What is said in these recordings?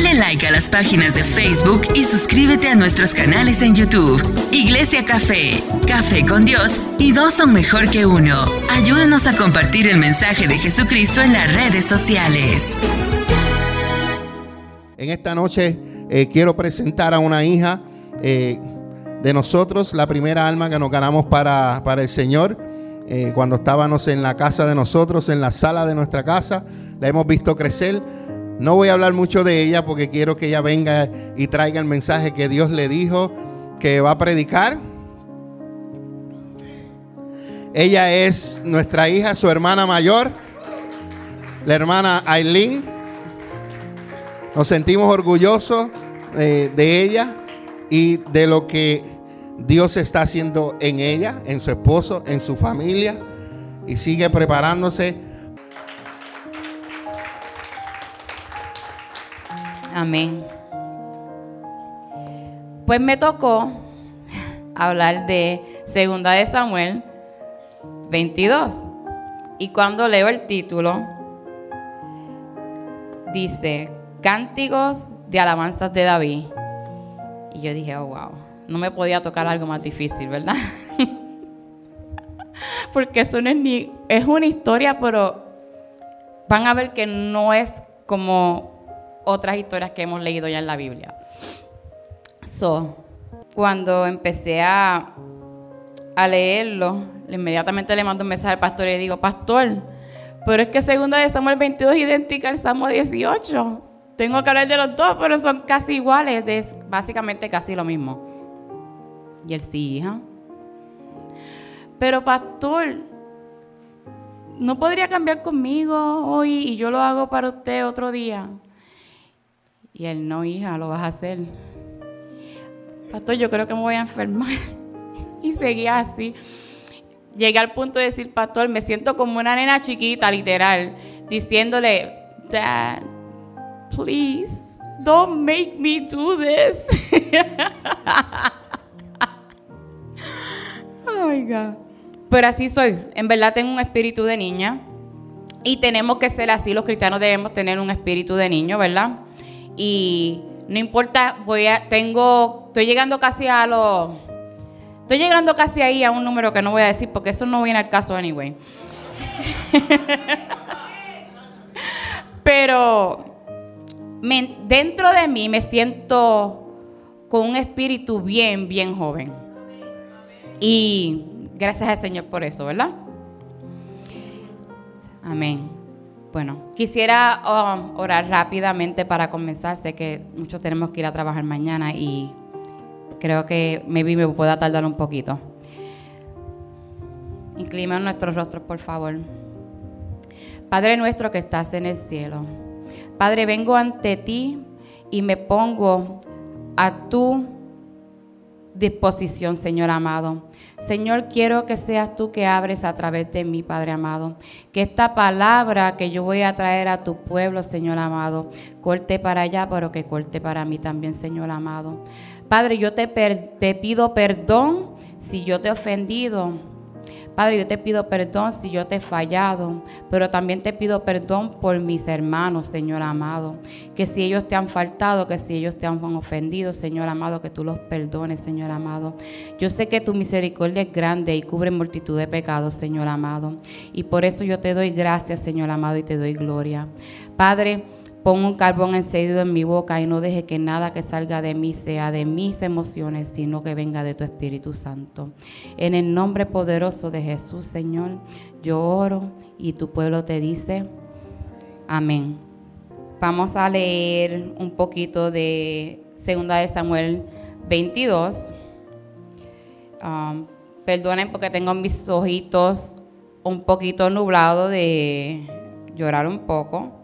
Dale like a las páginas de Facebook y suscríbete a nuestros canales en YouTube. Iglesia Café, Café con Dios y dos son mejor que uno. Ayúdanos a compartir el mensaje de Jesucristo en las redes sociales. En esta noche eh, quiero presentar a una hija eh, de nosotros, la primera alma que nos ganamos para, para el Señor. Eh, cuando estábamos en la casa de nosotros, en la sala de nuestra casa, la hemos visto crecer no voy a hablar mucho de ella porque quiero que ella venga y traiga el mensaje que Dios le dijo que va a predicar. Ella es nuestra hija, su hermana mayor, la hermana Aileen. Nos sentimos orgullosos eh, de ella y de lo que Dios está haciendo en ella, en su esposo, en su familia y sigue preparándose Amén. Pues me tocó hablar de Segunda de Samuel 22. Y cuando leo el título, dice, Cánticos de alabanzas de David. Y yo dije, oh, wow, no me podía tocar algo más difícil, ¿verdad? Porque eso no es ni, es una historia, pero van a ver que no es como otras historias que hemos leído ya en la Biblia. So, cuando empecé a, a leerlo, inmediatamente le mando un mensaje al pastor y le digo, pastor, pero es que segunda de Samuel 22 es idéntica al Salmo 18. Tengo que hablar de los dos, pero son casi iguales, es básicamente casi lo mismo. Y él sí, hija. Pero pastor, ¿no podría cambiar conmigo hoy y yo lo hago para usted otro día? Y él, no, hija, lo vas a hacer. Pastor, yo creo que me voy a enfermar. y seguía así. Llegué al punto de decir, pastor, me siento como una nena chiquita, literal, diciéndole, Dad, please, don't make me do this. oh my God. Pero así soy. En verdad tengo un espíritu de niña. Y tenemos que ser así. Los cristianos debemos tener un espíritu de niño, ¿verdad? Y no importa, voy a, tengo, estoy llegando casi a los, estoy llegando casi ahí a un número que no voy a decir porque eso no viene al caso anyway. Pero dentro de mí me siento con un espíritu bien, bien joven. Y gracias al Señor por eso, ¿verdad? Amén. Bueno, quisiera um, orar rápidamente para comenzar. Sé que muchos tenemos que ir a trabajar mañana y creo que maybe me pueda tardar un poquito. Inclina nuestros rostros, por favor. Padre nuestro que estás en el cielo. Padre, vengo ante ti y me pongo a tu disposición, Señor amado. Señor, quiero que seas tú que abres a través de mí, Padre amado. Que esta palabra que yo voy a traer a tu pueblo, Señor amado, corte para allá, pero que corte para mí también, Señor amado. Padre, yo te, te pido perdón si yo te he ofendido Padre, yo te pido perdón si yo te he fallado, pero también te pido perdón por mis hermanos, Señor amado. Que si ellos te han faltado, que si ellos te han ofendido, Señor amado, que tú los perdones, Señor amado. Yo sé que tu misericordia es grande y cubre multitud de pecados, Señor amado. Y por eso yo te doy gracias, Señor amado, y te doy gloria. Padre, Pon un carbón encendido en mi boca y no deje que nada que salga de mí sea de mis emociones, sino que venga de tu Espíritu Santo. En el nombre poderoso de Jesús, Señor, yo oro y tu pueblo te dice, amén. Vamos a leer un poquito de 2 de Samuel 22. Um, perdonen porque tengo mis ojitos un poquito nublados de llorar un poco.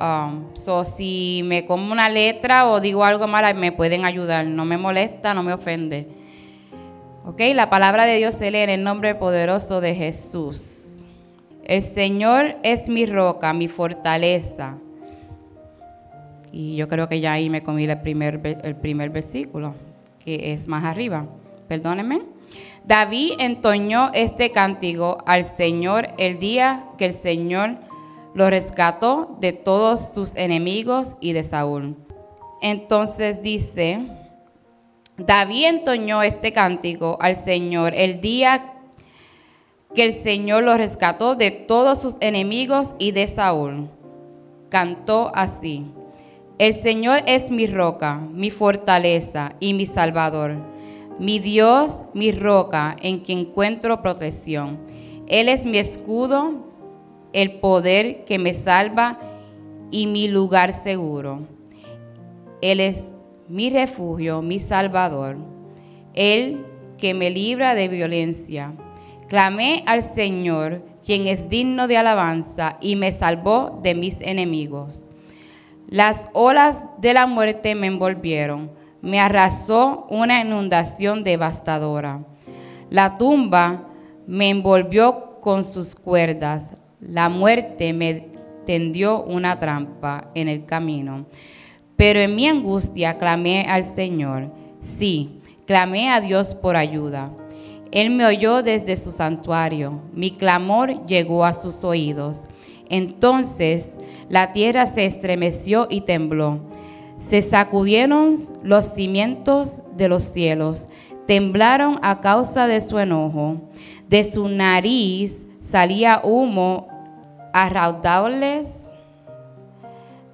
Um, so, si me como una letra o digo algo mal, me pueden ayudar. No me molesta, no me ofende. Ok, la palabra de Dios se lee en el nombre poderoso de Jesús. El Señor es mi roca, mi fortaleza. Y yo creo que ya ahí me comí el primer, el primer versículo, que es más arriba. Perdónenme. David entoñó este cántico al Señor el día que el Señor lo rescató de todos sus enemigos y de Saúl. Entonces dice, David entoñó este cántico al Señor el día que el Señor lo rescató de todos sus enemigos y de Saúl. Cantó así. El Señor es mi roca, mi fortaleza y mi salvador, mi Dios, mi roca en quien encuentro protección. Él es mi escudo, el poder que me salva y mi lugar seguro. Él es mi refugio, mi salvador, Él que me libra de violencia. Clamé al Señor, quien es digno de alabanza, y me salvó de mis enemigos. Las olas de la muerte me envolvieron, me arrasó una inundación devastadora. La tumba me envolvió con sus cuerdas, la muerte me tendió una trampa en el camino. Pero en mi angustia clamé al Señor. Sí, clamé a Dios por ayuda. Él me oyó desde su santuario. Mi clamor llegó a sus oídos. Entonces la tierra se estremeció y tembló. Se sacudieron los cimientos de los cielos. Temblaron a causa de su enojo. De su nariz salía humo a raudables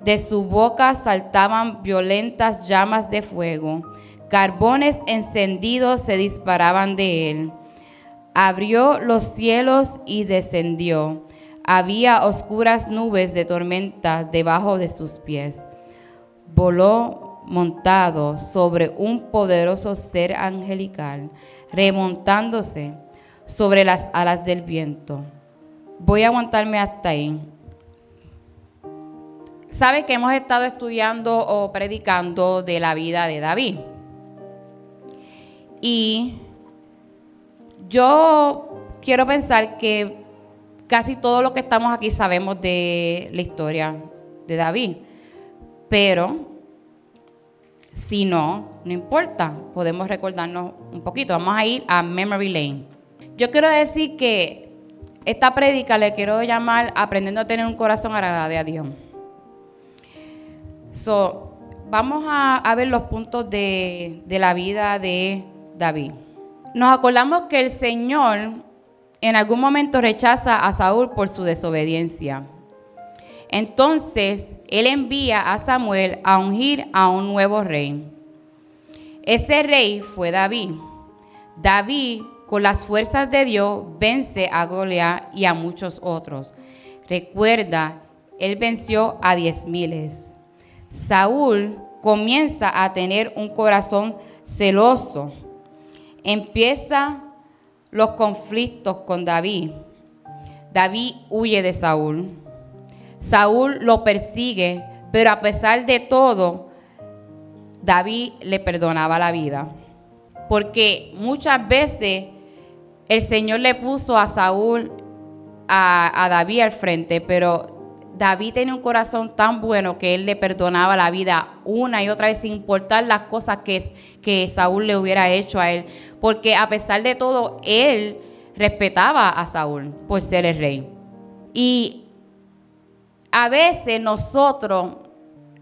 de su boca saltaban violentas llamas de fuego. Carbones encendidos se disparaban de él. Abrió los cielos y descendió. Había oscuras nubes de tormenta debajo de sus pies. Voló montado sobre un poderoso ser angelical, remontándose sobre las alas del viento. Voy a aguantarme hasta ahí. Sabe que hemos estado estudiando o predicando de la vida de David. Y yo quiero pensar que casi todo lo que estamos aquí sabemos de la historia de David. Pero si no, no importa, podemos recordarnos un poquito. Vamos a ir a Memory Lane. Yo quiero decir que esta prédica le quiero llamar Aprendiendo a tener un corazón agradable a Dios. So, vamos a, ver los puntos de, de la vida de David. Nos acordamos que el Señor en algún momento rechaza a Saúl por su desobediencia. Entonces, él envía a Samuel a ungir a un nuevo rey. Ese rey fue David. David, con las fuerzas de Dios, vence a Goliat y a muchos otros. Recuerda, él venció a diez miles. Saúl comienza a tener un corazón celoso. Empieza los conflictos con David. David huye de Saúl. Saúl lo persigue, pero a pesar de todo, David le perdonaba la vida. Porque muchas veces el Señor le puso a Saúl, a, David al frente, pero David tenía un corazón tan bueno que él le perdonaba la vida una y otra vez sin importar las cosas que, que Saúl le hubiera hecho a él. Porque a pesar de todo, él respetaba a Saúl por ser el rey. Y a veces nosotros,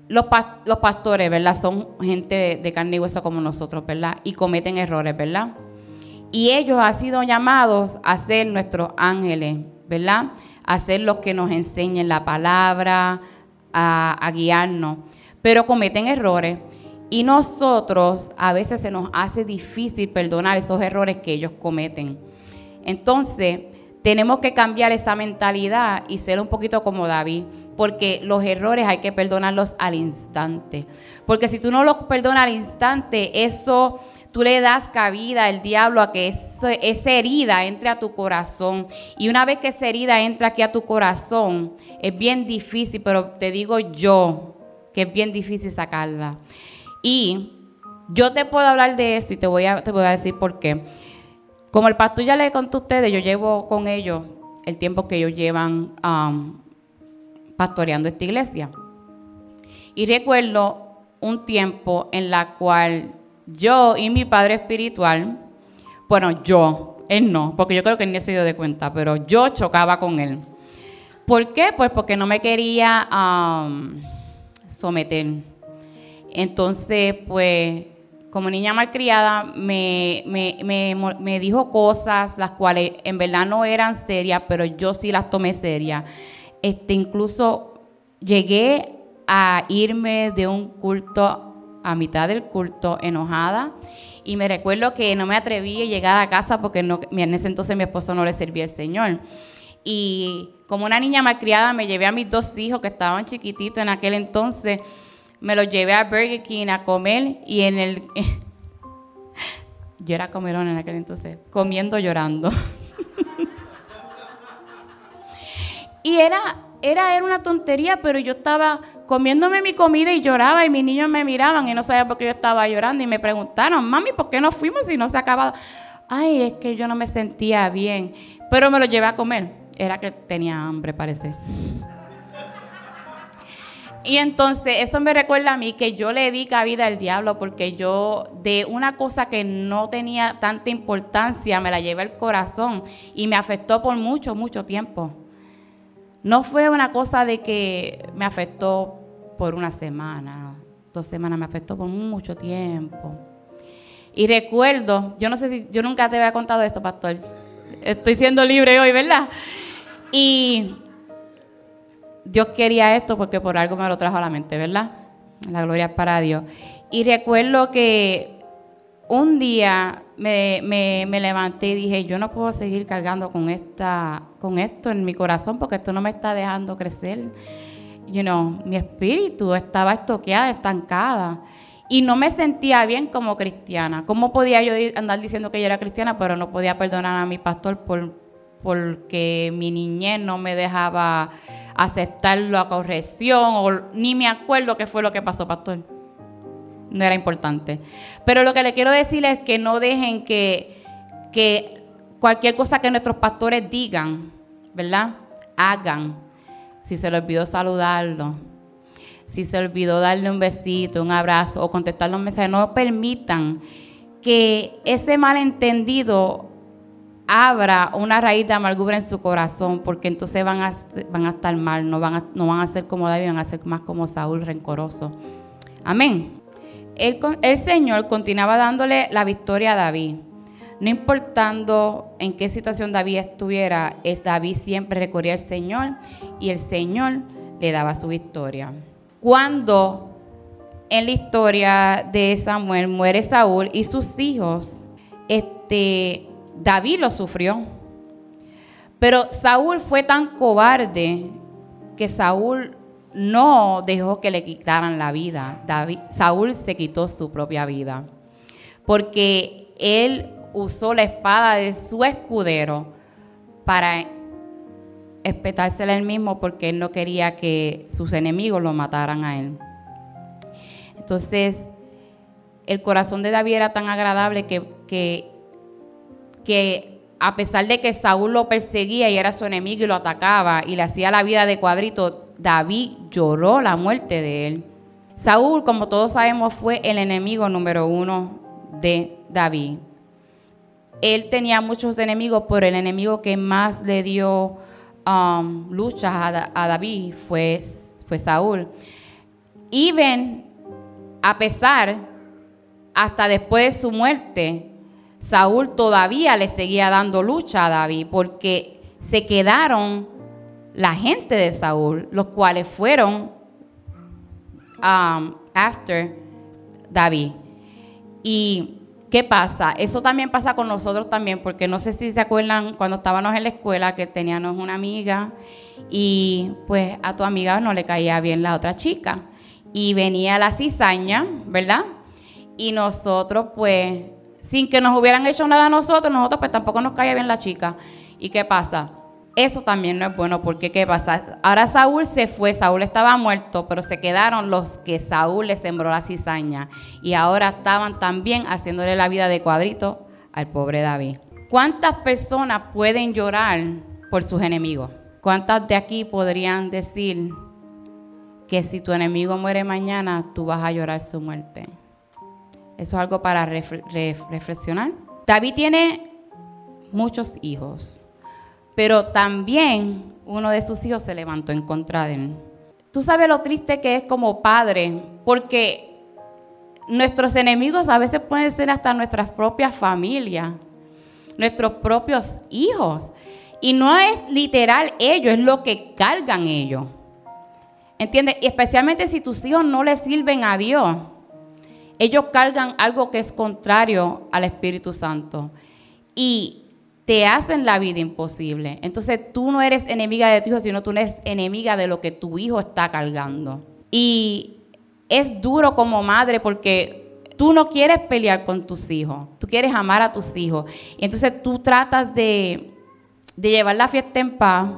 los, los pastores, ¿verdad? Son gente de carne y hueso como nosotros, ¿verdad? Y cometen errores, ¿verdad? Y ellos han sido llamados a ser nuestros ángeles, ¿verdad? hacer lo que nos enseñen la palabra, a, guiarnos, pero cometen errores. Y nosotros a veces se nos hace difícil perdonar esos errores que ellos cometen. Entonces, tenemos que cambiar esa mentalidad y ser un poquito como David, porque los errores hay que perdonarlos al instante. Porque si tú no los perdonas al instante, eso tú le das cabida al diablo a que esa herida entre a tu corazón. Y una vez que esa herida entra aquí a tu corazón, es bien difícil, pero te digo yo que es bien difícil sacarla. Y yo te puedo hablar de eso y te voy a, te voy a decir por qué. Como el pastor ya le contó a ustedes, yo llevo con ellos el tiempo que ellos llevan um, pastoreando esta iglesia. Y recuerdo un tiempo en la cual yo y mi padre espiritual, bueno, yo, él no, porque yo creo que él ni se dio de cuenta, pero yo chocaba con él. ¿Por qué? Pues porque no me quería someter. Entonces, pues, como niña malcriada, me, me, me, me dijo cosas las cuales en verdad no eran serias, pero yo sí las tomé serias. Este, incluso llegué a irme de un culto a mitad del culto enojada y me recuerdo que no me atreví a llegar a casa porque no, en ese entonces mi esposo no le servía el Señor. Y como una niña malcriada me llevé a mis dos hijos que estaban chiquititos en aquel entonces, me los llevé a Burger King a comer y en el... yo era comerón en aquel entonces, comiendo llorando. y era, era, era una tontería, pero yo estaba comiéndome mi comida y lloraba y mis niños me miraban y no sabían por qué yo estaba llorando y me preguntaron, mami, ¿por qué no fuimos si no se ha acabado? Ay, es que yo no me sentía bien, pero me lo llevé a comer. Era que tenía hambre, parece. Y entonces eso me recuerda a mí que yo le di cabida al diablo porque yo de una cosa que no tenía tanta importancia me la llevé al corazón y me afectó por mucho, mucho tiempo. No fue una cosa de que me afectó por una semana, dos semanas, me afectó por mucho tiempo. Y recuerdo, yo no sé si, yo nunca te había contado esto, pastor. Estoy siendo libre hoy, ¿verdad? Y Dios quería esto porque por algo me lo trajo a la mente, ¿verdad? La gloria es para Dios. Y recuerdo que un día me, levanté y dije, yo no puedo seguir cargando con, esta, con esto en mi corazón porque esto no me está dejando crecer. You know, mi espíritu estaba estoqueada, estancada. Y no me sentía bien como cristiana. ¿Cómo podía yo andar diciendo que yo era cristiana, pero no podía perdonar a mi pastor por, porque mi niñez no me dejaba aceptar la corrección, o ni me acuerdo qué fue lo que pasó, pastor. No era importante. Pero lo que le quiero decir es que no dejen que, que cualquier cosa que nuestros pastores digan, ¿verdad? Hagan. Si se le olvidó saludarlo, si se olvidó darle un besito, un abrazo o contestarle un mensaje, no permitan que ese malentendido abra una raíz de amargura en su corazón, porque entonces van a, van a estar mal, no van a, no van a ser como David, van a ser más como Saúl rencoroso. Amén. El, Señor continuaba dándole la victoria a David. No importando en qué situación David estuviera, es David siempre recorría al Señor y el Señor le daba su victoria. Cuando en la historia de Samuel muere Saúl y sus hijos, este, David lo sufrió. Pero Saúl fue tan cobarde que Saúl no dejó que le quitaran la vida. David, Saúl se quitó su propia vida. Porque él usó la espada de su escudero para espetársela él mismo porque él no quería que sus enemigos lo mataran a él. Entonces, el corazón de David era tan agradable que, que que a pesar de que Saúl lo perseguía y era su enemigo y lo atacaba y le hacía la vida de cuadrito, David lloró la muerte de él. Saúl, como todos sabemos, fue el enemigo número uno de David. Él tenía muchos enemigos, pero el enemigo que más le dio um, luchas a, David fue, fue Saúl. Y ven, a pesar, hasta después de su muerte, Saúl todavía le seguía dando lucha a David porque se quedaron la gente de Saúl, los cuales fueron um, after David. ¿Y qué pasa? Eso también pasa con nosotros también, porque no sé si se acuerdan cuando estábamos en la escuela que teníamos una amiga y pues a tu amiga no le caía bien la otra chica. Y venía la cizaña, ¿verdad? Y nosotros pues sin que nos hubieran hecho nada a nosotros, nosotros pues tampoco nos caía bien la chica. ¿Y qué pasa? Eso también no es bueno porque ¿qué pasa? Ahora Saúl se fue, Saúl estaba muerto, pero se quedaron los que Saúl le sembró la cizaña y ahora estaban también haciéndole la vida de cuadrito al pobre David. ¿Cuántas personas pueden llorar por sus enemigos? ¿Cuántas de aquí podrían decir que si tu enemigo muere mañana, tú vas a llorar su muerte? Eso es algo para reflexionar. David tiene muchos hijos, pero también uno de sus hijos se levantó en contra de él. Tú sabes lo triste que es como padre, porque nuestros enemigos a veces pueden ser hasta nuestras propias familias, nuestros propios hijos. Y no es literal ellos, es lo que cargan ellos. ¿Entiendes? Y especialmente si tus hijos no le sirven a Dios. Ellos cargan algo que es contrario al Espíritu Santo. Y te hacen la vida imposible. Entonces tú no eres enemiga de tu hijo, sino tú eres enemiga de lo que tu hijo está cargando. Y es duro como madre porque tú no quieres pelear con tus hijos, tú quieres amar a tus hijos. Y entonces tú tratas de de llevar la fiesta en paz,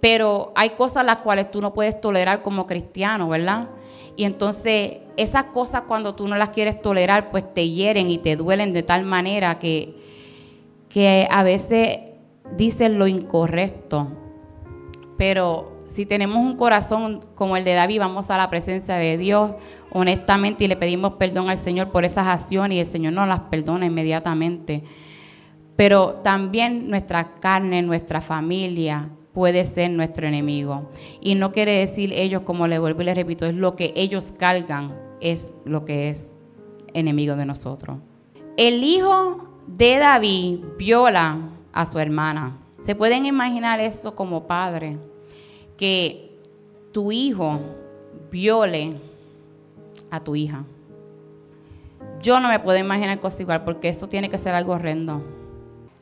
pero hay cosas las cuales tú no puedes tolerar como cristiano, ¿verdad? Y entonces esas cosas cuando tú no las quieres tolerar, pues te hieren y te duelen de tal manera que, que a veces dices lo incorrecto. Pero si tenemos un corazón como el de David, vamos a la presencia de Dios honestamente y le pedimos perdón al Señor por esas acciones y el Señor nos las perdona inmediatamente. Pero también nuestra carne, nuestra familia puede ser nuestro enemigo. Y no quiere decir ellos, como le vuelvo y le repito, es lo que ellos cargan, es lo que es enemigo de nosotros. El hijo de David viola a su hermana. ¿Se pueden imaginar eso como padre? Que tu hijo viole a tu hija. Yo no me puedo imaginar cosa igual porque eso tiene que ser algo horrendo.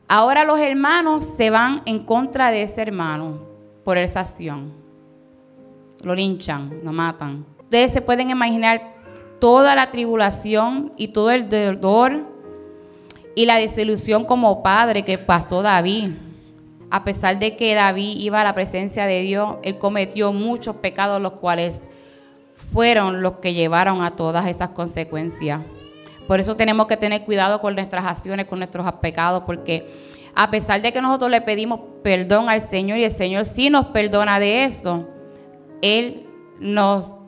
Ahora los hermanos se van en contra de ese hermano por esa acción. Lo linchan, lo matan. Ustedes se pueden imaginar toda la tribulación y todo el dolor y la desilusión como padre que pasó David. A pesar de que David iba a la presencia de Dios, él cometió muchos pecados, los cuales fueron los que llevaron a todas esas consecuencias. Por eso tenemos que tener cuidado con nuestras acciones, con nuestros pecados, porque a pesar de que nosotros le pedimos perdón al Señor y el Señor sí nos perdona de eso, Él nos...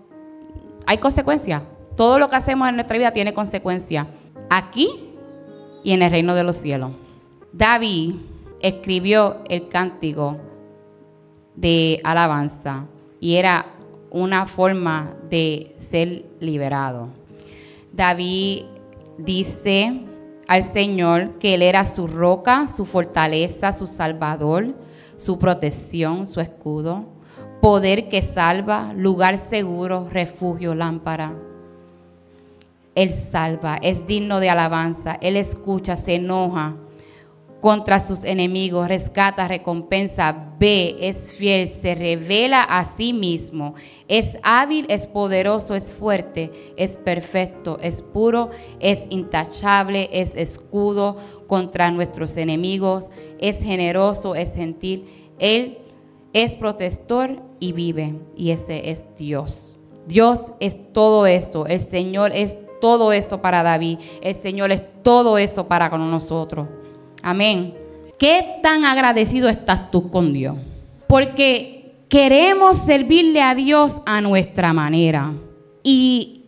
Hay consecuencias. Todo lo que hacemos en nuestra vida tiene consecuencias. Aquí y en el reino de los cielos. David escribió el cántico de alabanza y era una forma de ser liberado. David dice al Señor que Él era su roca, su fortaleza, su salvador, su protección, su escudo, poder que salva, lugar seguro, refugio, lámpara. Él salva, es digno de alabanza, Él escucha, se enoja contra sus enemigos, rescata, recompensa, ve, es fiel, se revela a sí mismo, es hábil, es poderoso, es fuerte, es perfecto, es puro, es intachable, es escudo contra nuestros enemigos, es generoso, es gentil, Él es protector y vive, y ese es Dios. Dios es todo esto, el Señor es todo esto para David, el Señor es todo esto para con nosotros. Amén. ¿Qué tan agradecido estás tú con Dios? Porque queremos servirle a Dios a nuestra manera. Y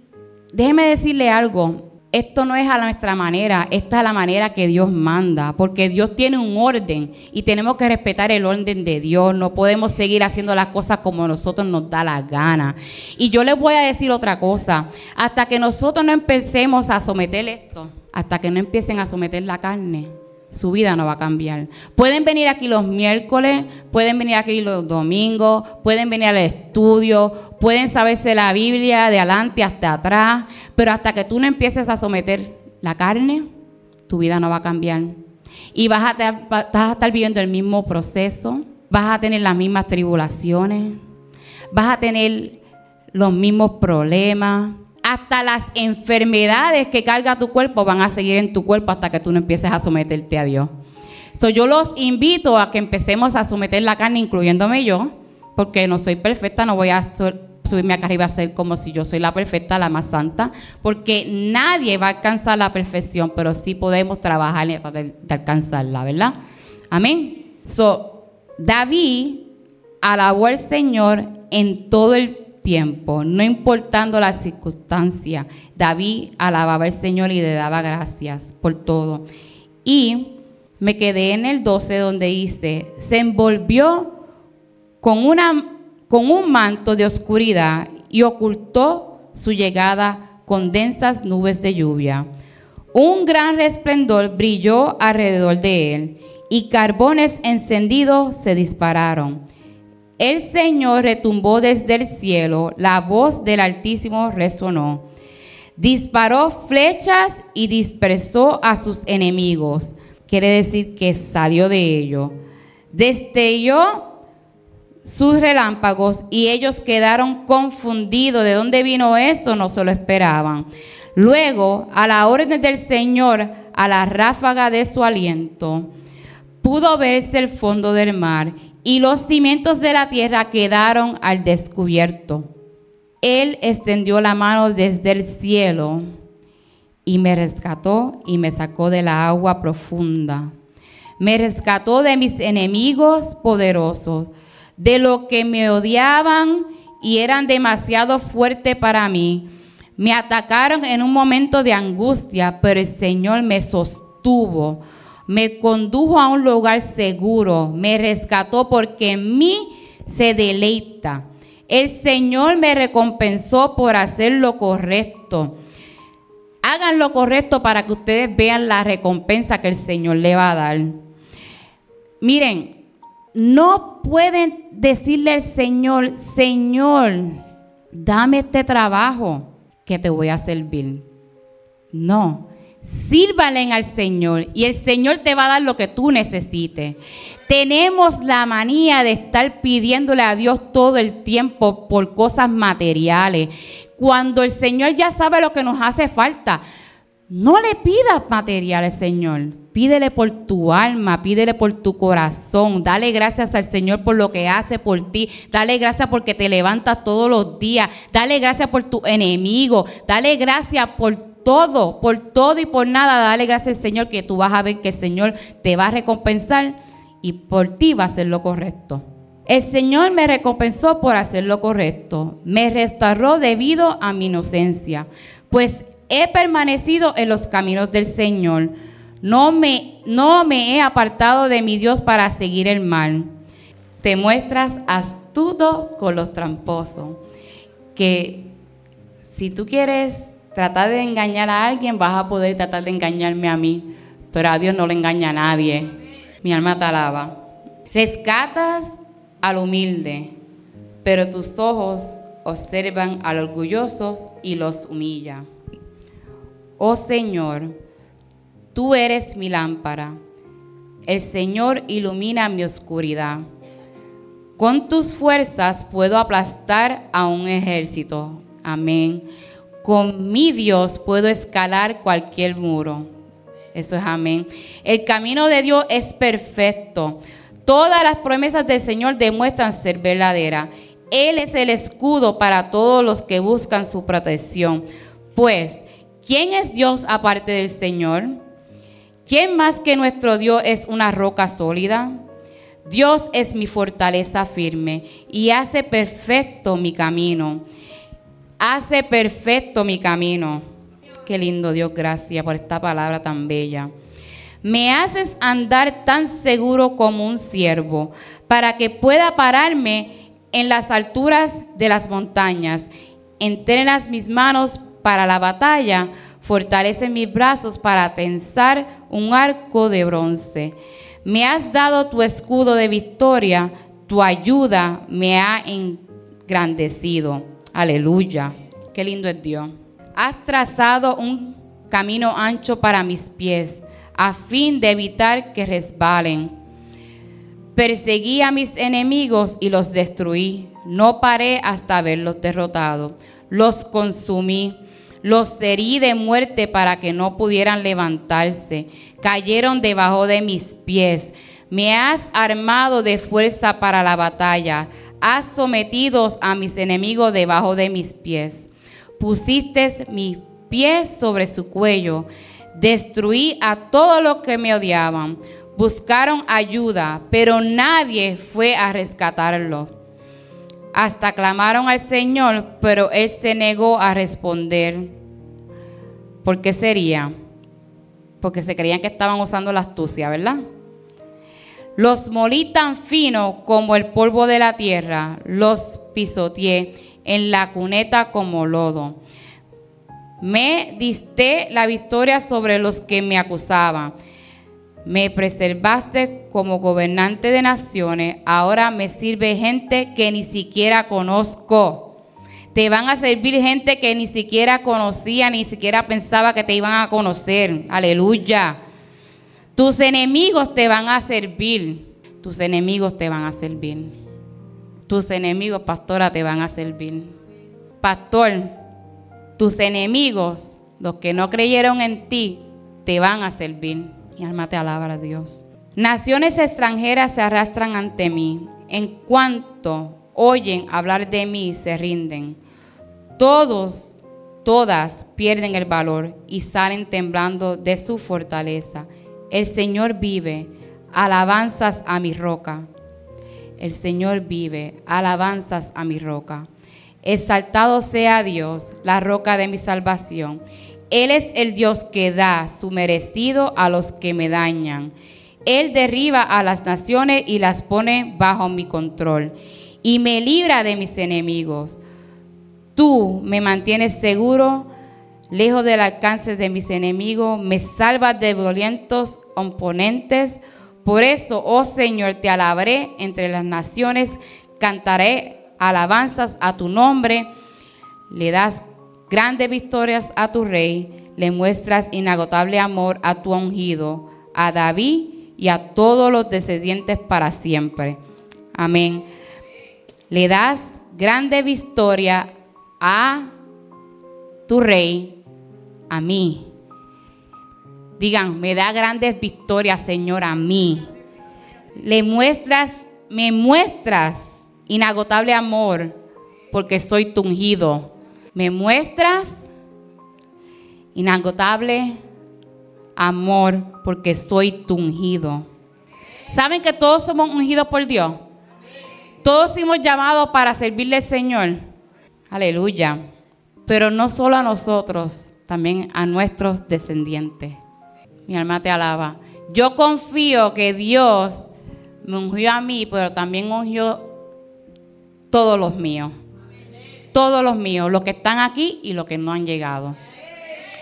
déjeme decirle algo, esto no es a nuestra manera, esta es la manera que Dios manda, porque Dios tiene un orden y tenemos que respetar el orden de Dios, no podemos seguir haciendo las cosas como nosotros nos da la gana. Y yo les voy a decir otra cosa, hasta que nosotros no empecemos a someter esto, hasta que no empiecen a someter la carne, su vida no va a cambiar. Pueden venir aquí los miércoles, pueden venir aquí los domingos, pueden venir al estudio, pueden saberse la Biblia de adelante hasta atrás, pero hasta que tú no empieces a someter la carne, tu vida no va a cambiar. Y vas a, vas a estar viviendo el mismo proceso, vas a tener las mismas tribulaciones, vas a tener los mismos problemas, hasta las enfermedades que carga tu cuerpo van a seguir en tu cuerpo hasta que tú no empieces a someterte a Dios. So, yo los invito a que empecemos a someter la carne, incluyéndome yo, porque no soy perfecta, no voy a subirme acá arriba a ser como si yo soy la perfecta, la más santa, porque nadie va a alcanzar la perfección, pero sí podemos trabajar en de, de alcanzarla, ¿verdad? Amén. So, David alabó al Señor en todo el tiempo, no importando la circunstancia. David alababa al Señor y le daba gracias por todo. Y me quedé en el 12 donde dice, se envolvió con, una, con un manto de oscuridad y ocultó su llegada con densas nubes de lluvia. Un gran resplendor brilló alrededor de él y carbones encendidos se dispararon. El Señor retumbó desde el cielo, la voz del Altísimo resonó. Disparó flechas y dispersó a sus enemigos. Quiere decir que salió de ellos. Destelló sus relámpagos y ellos quedaron confundidos. ¿De dónde vino eso? No se lo esperaban. Luego, a la orden del Señor, a la ráfaga de su aliento, pudo verse el fondo del mar y los cimientos de la tierra quedaron al descubierto. Él extendió la mano desde el cielo y me rescató y me sacó de la agua profunda. Me rescató de mis enemigos poderosos, de los que me odiaban y eran demasiado fuertes para mí. Me atacaron en un momento de angustia, pero el Señor me sostuvo me condujo a un lugar seguro, me rescató porque en mí se deleita. El Señor me recompensó por hacer lo correcto. Hagan lo correcto para que ustedes vean la recompensa que el Señor le va a dar. Miren, no pueden decirle al Señor, Señor, dame este trabajo que te voy a servir. No, Sírvalen al Señor y el Señor te va a dar lo que tú necesites. Tenemos la manía de estar pidiéndole a Dios todo el tiempo por cosas materiales. Cuando el Señor ya sabe lo que nos hace falta, no le pidas material al Señor. Pídele por tu alma, pídele por tu corazón. Dale gracias al Señor por lo que hace por ti. Dale gracias porque te levantas todos los días. Dale gracias por tu enemigo. Dale gracias por todo, por todo y por nada, dale gracias al Señor que tú vas a ver que el Señor te va a recompensar y por ti va a hacer lo correcto. El Señor me recompensó por hacer lo correcto, me restauró debido a mi inocencia, pues he permanecido en los caminos del Señor. No me, no me he apartado de mi Dios para seguir el mal. Te muestras astuto con los tramposos. Que si tú quieres tratar de engañar a alguien, vas a poder tratar de engañarme a mí. Pero a Dios no le engaña a nadie. Mi alma te alaba. Rescatas al humilde, pero tus ojos observan al orgullosos y los humilla. Oh Señor, tú eres mi lámpara. El Señor ilumina mi oscuridad. Con tus fuerzas puedo aplastar a un ejército. Amén. Con mi Dios puedo escalar cualquier muro. Eso es amén. El camino de Dios es perfecto. Todas las promesas del Señor demuestran ser verdaderas. Él es el escudo para todos los que buscan su protección. Pues, ¿quién es Dios aparte del Señor? ¿Quién más que nuestro Dios es una roca sólida? Dios es mi fortaleza firme y hace perfecto mi camino hace perfecto mi camino. Qué lindo Dios, gracias por esta palabra tan bella. Me haces andar tan seguro como un siervo, para que pueda pararme en las alturas de las montañas. Entrenas mis manos para la batalla, fortalece mis brazos para tensar un arco de bronce. Me has dado tu escudo de victoria, tu ayuda me ha engrandecido. Aleluya. Qué lindo es Dios. Has trazado un camino ancho para mis pies, a fin de evitar que resbalen. Perseguí a mis enemigos y los destruí. No paré hasta haberlos derrotado. Los consumí. Los herí de muerte para que no pudieran levantarse. Cayeron debajo de mis pies. Me has armado de fuerza para la batalla has sometido a mis enemigos debajo de mis pies. Pusiste mis pies sobre su cuello. Destruí a todos los que me odiaban. Buscaron ayuda, pero nadie fue a rescatarlo. Hasta clamaron al Señor, pero Él se negó a responder. ¿Por qué sería? Porque se creían que estaban usando la astucia, ¿verdad? Los molí tan fino como el polvo de la tierra, los pisoteé en la cuneta como lodo. Me diste la victoria sobre los que me acusaban. Me preservaste como gobernante de naciones. Ahora me sirve gente que ni siquiera conozco. Te van a servir gente que ni siquiera conocía, ni siquiera pensaba que te iban a conocer. Aleluya. Tus enemigos te van a servir. Tus enemigos te van a servir. Tus enemigos, pastora, te van a servir. Pastor, tus enemigos, los que no creyeron en ti, te van a servir. Mi alma te alaba a Dios. Naciones extranjeras se arrastran ante mí. En cuanto oyen hablar de mí, se rinden. Todos, todas pierden el valor y salen temblando de su fortaleza. El Señor vive, alabanzas a mi roca. El Señor vive, alabanzas a mi roca. Exaltado sea Dios, la roca de mi salvación. Él es el Dios que da su merecido a los que me dañan. Él derriba a las naciones y las pone bajo mi control y me libra de mis enemigos. Tú me mantienes seguro, lejos del alcance de mis enemigos, me salvas de violentos oponentes. Por eso, oh Señor, te alabaré entre las naciones, cantaré alabanzas a tu nombre. Le das grandes victorias a tu rey, le muestras inagotable amor a tu ungido, a David y a todos los descendientes para siempre. Amén. Le das grande victoria a tu rey, a mí, Digan, me da grandes victorias, Señor, a mí. Le muestras, me muestras inagotable amor porque soy tu ungido. Me muestras inagotable amor porque soy tu ungido. ¿Saben que todos somos ungidos por Dios? Todos hemos llamado para servirle al Señor. Aleluya. Pero no solo a nosotros, también a nuestros descendientes. Mi alma te alaba. Yo confío que Dios me ungió a mí, pero también ungió todos los míos. Todos los míos, los que están aquí y los que no han llegado.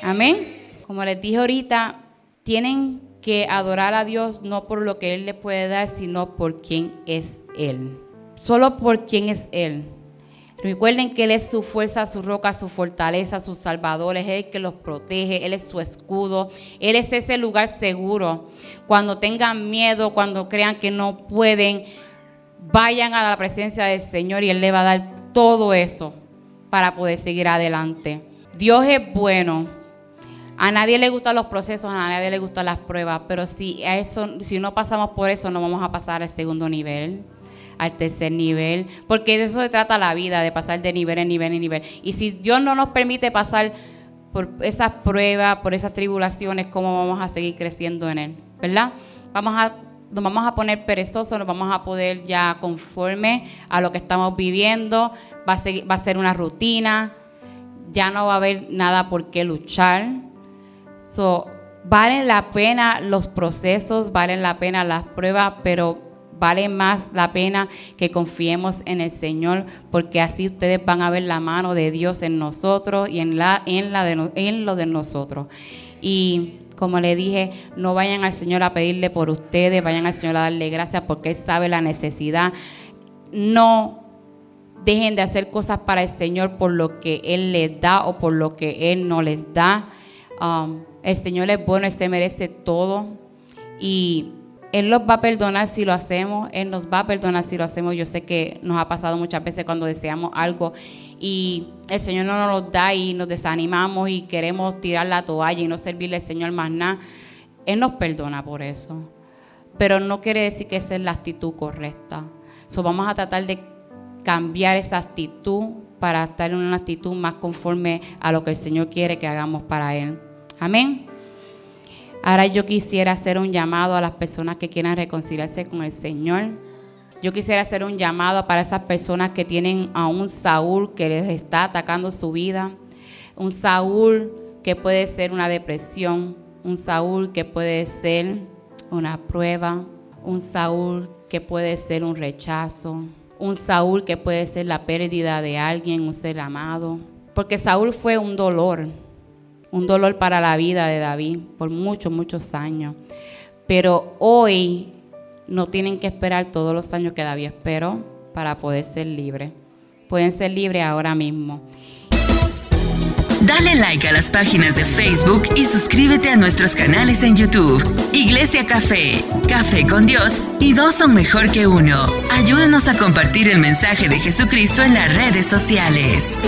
Amén. Como les dije ahorita, tienen que adorar a Dios no por lo que Él les puede dar, sino por quién es Él. Solo por quién es Él. Recuerden que Él es su fuerza, su roca, su fortaleza, su salvador, es Él que los protege, Él es su escudo, Él es ese lugar seguro. Cuando tengan miedo, cuando crean que no pueden, vayan a la presencia del Señor y Él le va a dar todo eso para poder seguir adelante. Dios es bueno. A nadie le gustan los procesos, a nadie le gustan las pruebas, pero si, eso, si no pasamos por eso, no vamos a pasar al segundo nivel al tercer nivel, porque de eso se trata la vida, de pasar de nivel en nivel en nivel. Y si Dios no nos permite pasar por esas pruebas, por esas tribulaciones, ¿cómo vamos a seguir creciendo en Él? ¿Verdad? Vamos a, nos vamos a poner perezosos, nos vamos a poder ya conforme a lo que estamos viviendo, va a, va a ser una rutina, ya no va a haber nada por qué luchar. So, valen la pena los procesos, valen la pena las pruebas, pero vale más la pena que confiemos en el Señor, porque así ustedes van a ver la mano de Dios en nosotros y en, la, en, la de, en lo de nosotros. Y como le dije, no vayan al Señor a pedirle por ustedes, vayan al Señor a darle gracias porque Él sabe la necesidad. No dejen de hacer cosas para el Señor por lo que Él les da o por lo que Él no les da. Um, el Señor es bueno, Él se merece todo. Y él los va a perdonar si lo hacemos, Él nos va a perdonar si lo hacemos. Yo sé que nos ha pasado muchas veces cuando deseamos algo y el Señor no nos lo da y nos desanimamos y queremos tirar la toalla y no servirle al Señor más nada. Él nos perdona por eso. Pero no quiere decir que esa es la actitud correcta. So, vamos a tratar de cambiar esa actitud para estar en una actitud más conforme a lo que el Señor quiere que hagamos para Él. Amén. Ahora yo quisiera hacer un llamado a las personas que quieran reconciliarse con el Señor. Yo quisiera hacer un llamado para esas personas que tienen a un Saúl que les está atacando su vida. Un Saúl que puede ser una depresión. Un Saúl que puede ser una prueba. Un Saúl que puede ser un rechazo. Un Saúl que puede ser la pérdida de alguien, un ser amado. Porque Saúl fue un dolor un dolor para la vida de David por muchos, muchos años. Pero hoy no tienen que esperar todos los años que David esperó para poder ser libre. Pueden ser libres ahora mismo. Dale like a las páginas de Facebook y suscríbete a nuestros canales en YouTube. Iglesia Café, Café con Dios y dos son mejor que uno. Ayúdanos a compartir el mensaje de Jesucristo en las redes sociales.